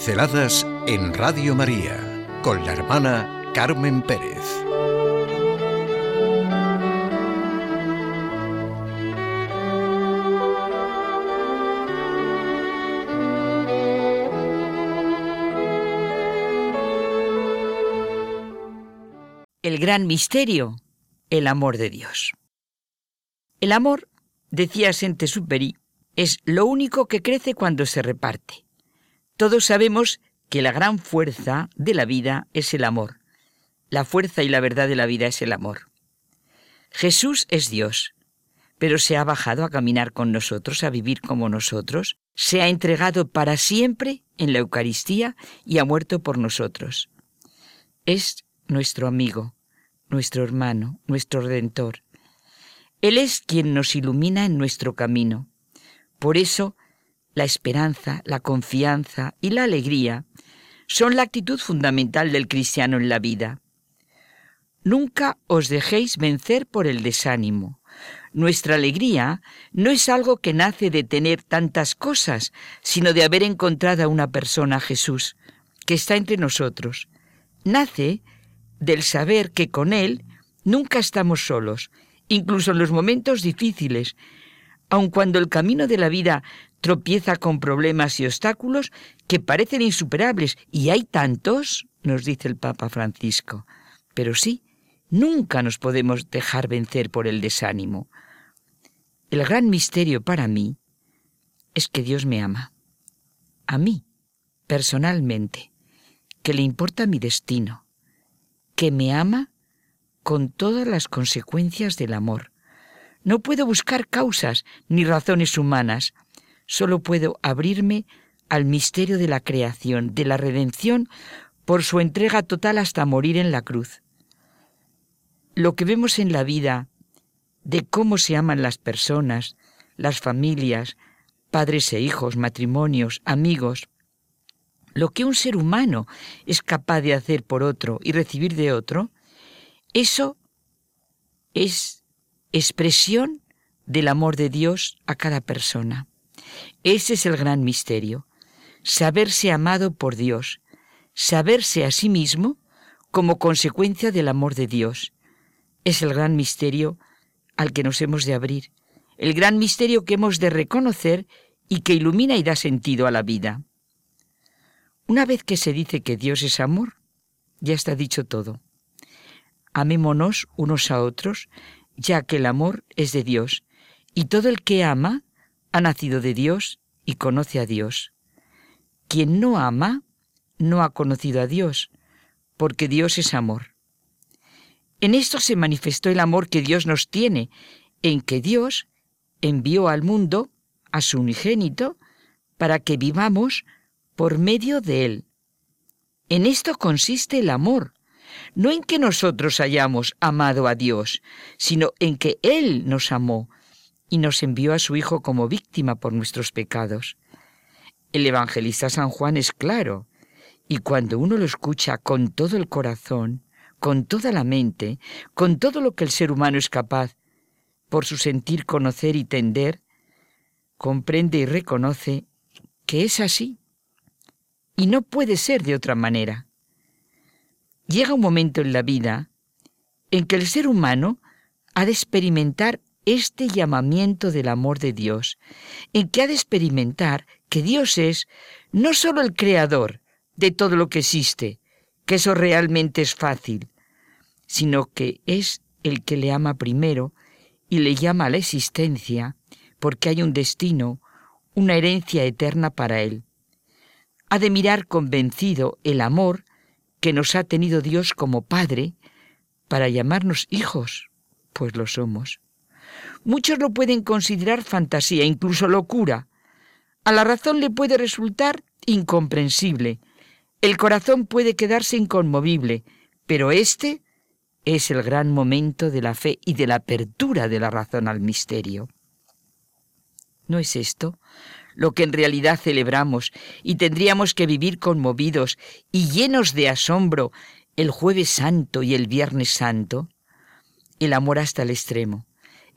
Pinceladas en Radio María con la hermana Carmen Pérez. El gran misterio, el amor de Dios. El amor, decía Saint-Exupéry, es lo único que crece cuando se reparte. Todos sabemos que la gran fuerza de la vida es el amor. La fuerza y la verdad de la vida es el amor. Jesús es Dios, pero se ha bajado a caminar con nosotros, a vivir como nosotros, se ha entregado para siempre en la Eucaristía y ha muerto por nosotros. Es nuestro amigo, nuestro hermano, nuestro redentor. Él es quien nos ilumina en nuestro camino. Por eso, la esperanza, la confianza y la alegría son la actitud fundamental del cristiano en la vida. Nunca os dejéis vencer por el desánimo. Nuestra alegría no es algo que nace de tener tantas cosas, sino de haber encontrado a una persona, Jesús, que está entre nosotros. Nace del saber que con Él nunca estamos solos, incluso en los momentos difíciles, aun cuando el camino de la vida tropieza con problemas y obstáculos que parecen insuperables, y hay tantos, nos dice el Papa Francisco. Pero sí, nunca nos podemos dejar vencer por el desánimo. El gran misterio para mí es que Dios me ama. A mí, personalmente, que le importa mi destino, que me ama con todas las consecuencias del amor. No puedo buscar causas ni razones humanas, solo puedo abrirme al misterio de la creación, de la redención, por su entrega total hasta morir en la cruz. Lo que vemos en la vida, de cómo se aman las personas, las familias, padres e hijos, matrimonios, amigos, lo que un ser humano es capaz de hacer por otro y recibir de otro, eso es expresión del amor de Dios a cada persona. Ese es el gran misterio, saberse amado por Dios, saberse a sí mismo como consecuencia del amor de Dios. Es el gran misterio al que nos hemos de abrir, el gran misterio que hemos de reconocer y que ilumina y da sentido a la vida. Una vez que se dice que Dios es amor, ya está dicho todo. Amémonos unos a otros, ya que el amor es de Dios, y todo el que ama ha nacido de Dios y conoce a Dios. Quien no ama no ha conocido a Dios, porque Dios es amor. En esto se manifestó el amor que Dios nos tiene, en que Dios envió al mundo a su unigénito para que vivamos por medio de Él. En esto consiste el amor, no en que nosotros hayamos amado a Dios, sino en que Él nos amó y nos envió a su Hijo como víctima por nuestros pecados. El evangelista San Juan es claro, y cuando uno lo escucha con todo el corazón, con toda la mente, con todo lo que el ser humano es capaz, por su sentir conocer y tender, comprende y reconoce que es así. Y no puede ser de otra manera. Llega un momento en la vida en que el ser humano ha de experimentar este llamamiento del amor de Dios, en que ha de experimentar que Dios es no sólo el creador de todo lo que existe, que eso realmente es fácil, sino que es el que le ama primero y le llama a la existencia porque hay un destino, una herencia eterna para él. Ha de mirar convencido el amor que nos ha tenido Dios como Padre para llamarnos hijos, pues lo somos. Muchos lo pueden considerar fantasía, incluso locura. A la razón le puede resultar incomprensible. El corazón puede quedarse inconmovible, pero este es el gran momento de la fe y de la apertura de la razón al misterio. ¿No es esto lo que en realidad celebramos y tendríamos que vivir conmovidos y llenos de asombro el jueves santo y el viernes santo? El amor hasta el extremo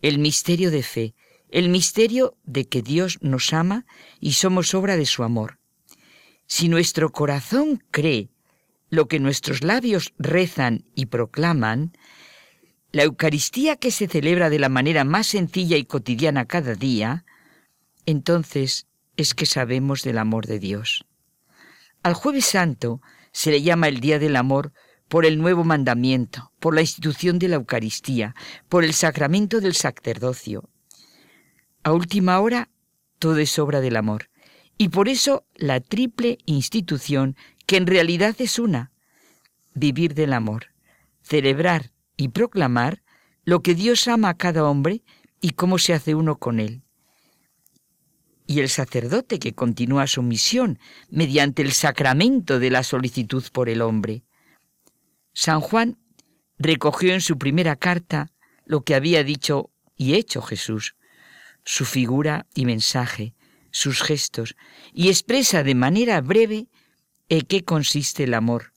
el misterio de fe, el misterio de que Dios nos ama y somos obra de su amor. Si nuestro corazón cree lo que nuestros labios rezan y proclaman, la Eucaristía que se celebra de la manera más sencilla y cotidiana cada día, entonces es que sabemos del amor de Dios. Al jueves santo se le llama el Día del Amor por el nuevo mandamiento, por la institución de la Eucaristía, por el sacramento del sacerdocio. A última hora, todo es obra del amor. Y por eso la triple institución, que en realidad es una, vivir del amor, celebrar y proclamar lo que Dios ama a cada hombre y cómo se hace uno con él. Y el sacerdote que continúa su misión mediante el sacramento de la solicitud por el hombre. San Juan recogió en su primera carta lo que había dicho y hecho Jesús, su figura y mensaje, sus gestos, y expresa de manera breve en qué consiste el amor.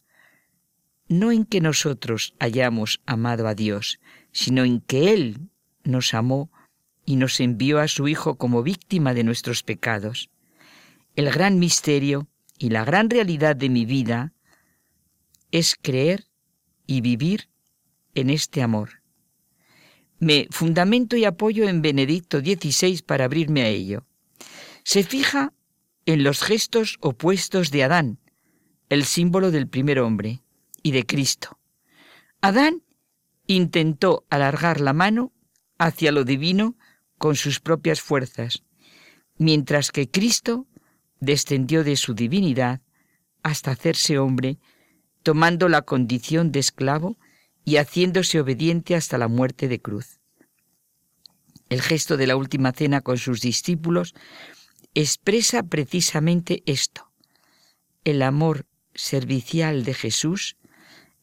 No en que nosotros hayamos amado a Dios, sino en que Él nos amó y nos envió a su Hijo como víctima de nuestros pecados. El gran misterio y la gran realidad de mi vida es creer y vivir en este amor. Me fundamento y apoyo en Benedicto XVI para abrirme a ello. Se fija en los gestos opuestos de Adán, el símbolo del primer hombre, y de Cristo. Adán intentó alargar la mano hacia lo divino con sus propias fuerzas, mientras que Cristo descendió de su divinidad hasta hacerse hombre tomando la condición de esclavo y haciéndose obediente hasta la muerte de cruz. El gesto de la última cena con sus discípulos expresa precisamente esto. El amor servicial de Jesús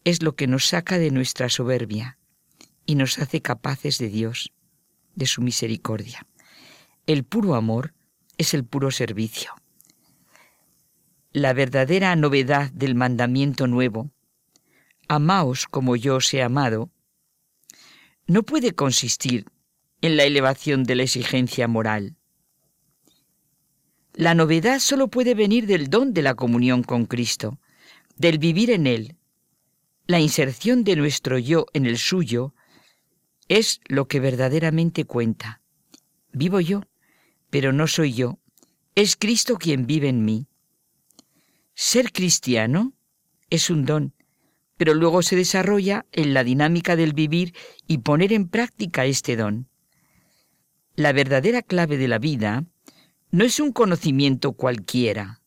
es lo que nos saca de nuestra soberbia y nos hace capaces de Dios, de su misericordia. El puro amor es el puro servicio la verdadera novedad del mandamiento nuevo, amaos como yo os he amado, no puede consistir en la elevación de la exigencia moral. La novedad solo puede venir del don de la comunión con Cristo, del vivir en Él. La inserción de nuestro yo en el suyo es lo que verdaderamente cuenta. Vivo yo, pero no soy yo, es Cristo quien vive en mí. Ser cristiano es un don, pero luego se desarrolla en la dinámica del vivir y poner en práctica este don. La verdadera clave de la vida no es un conocimiento cualquiera,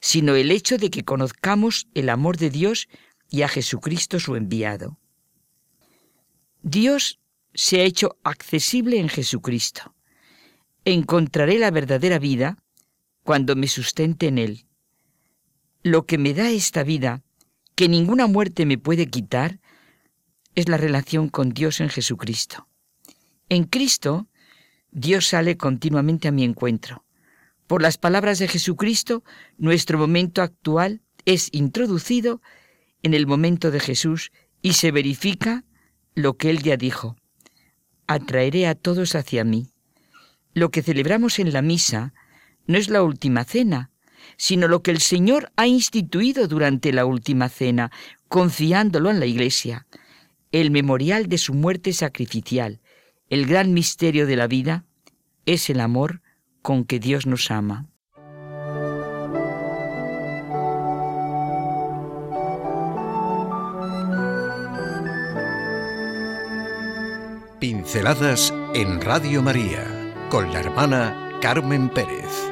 sino el hecho de que conozcamos el amor de Dios y a Jesucristo su enviado. Dios se ha hecho accesible en Jesucristo. Encontraré la verdadera vida cuando me sustente en Él lo que me da esta vida, que ninguna muerte me puede quitar, es la relación con Dios en Jesucristo. En Cristo, Dios sale continuamente a mi encuentro. Por las palabras de Jesucristo, nuestro momento actual es introducido en el momento de Jesús y se verifica lo que Él ya dijo. Atraeré a todos hacia mí. Lo que celebramos en la misa no es la última cena, sino lo que el Señor ha instituido durante la última cena, confiándolo en la Iglesia, el memorial de su muerte sacrificial, el gran misterio de la vida, es el amor con que Dios nos ama. Pinceladas en Radio María con la hermana Carmen Pérez.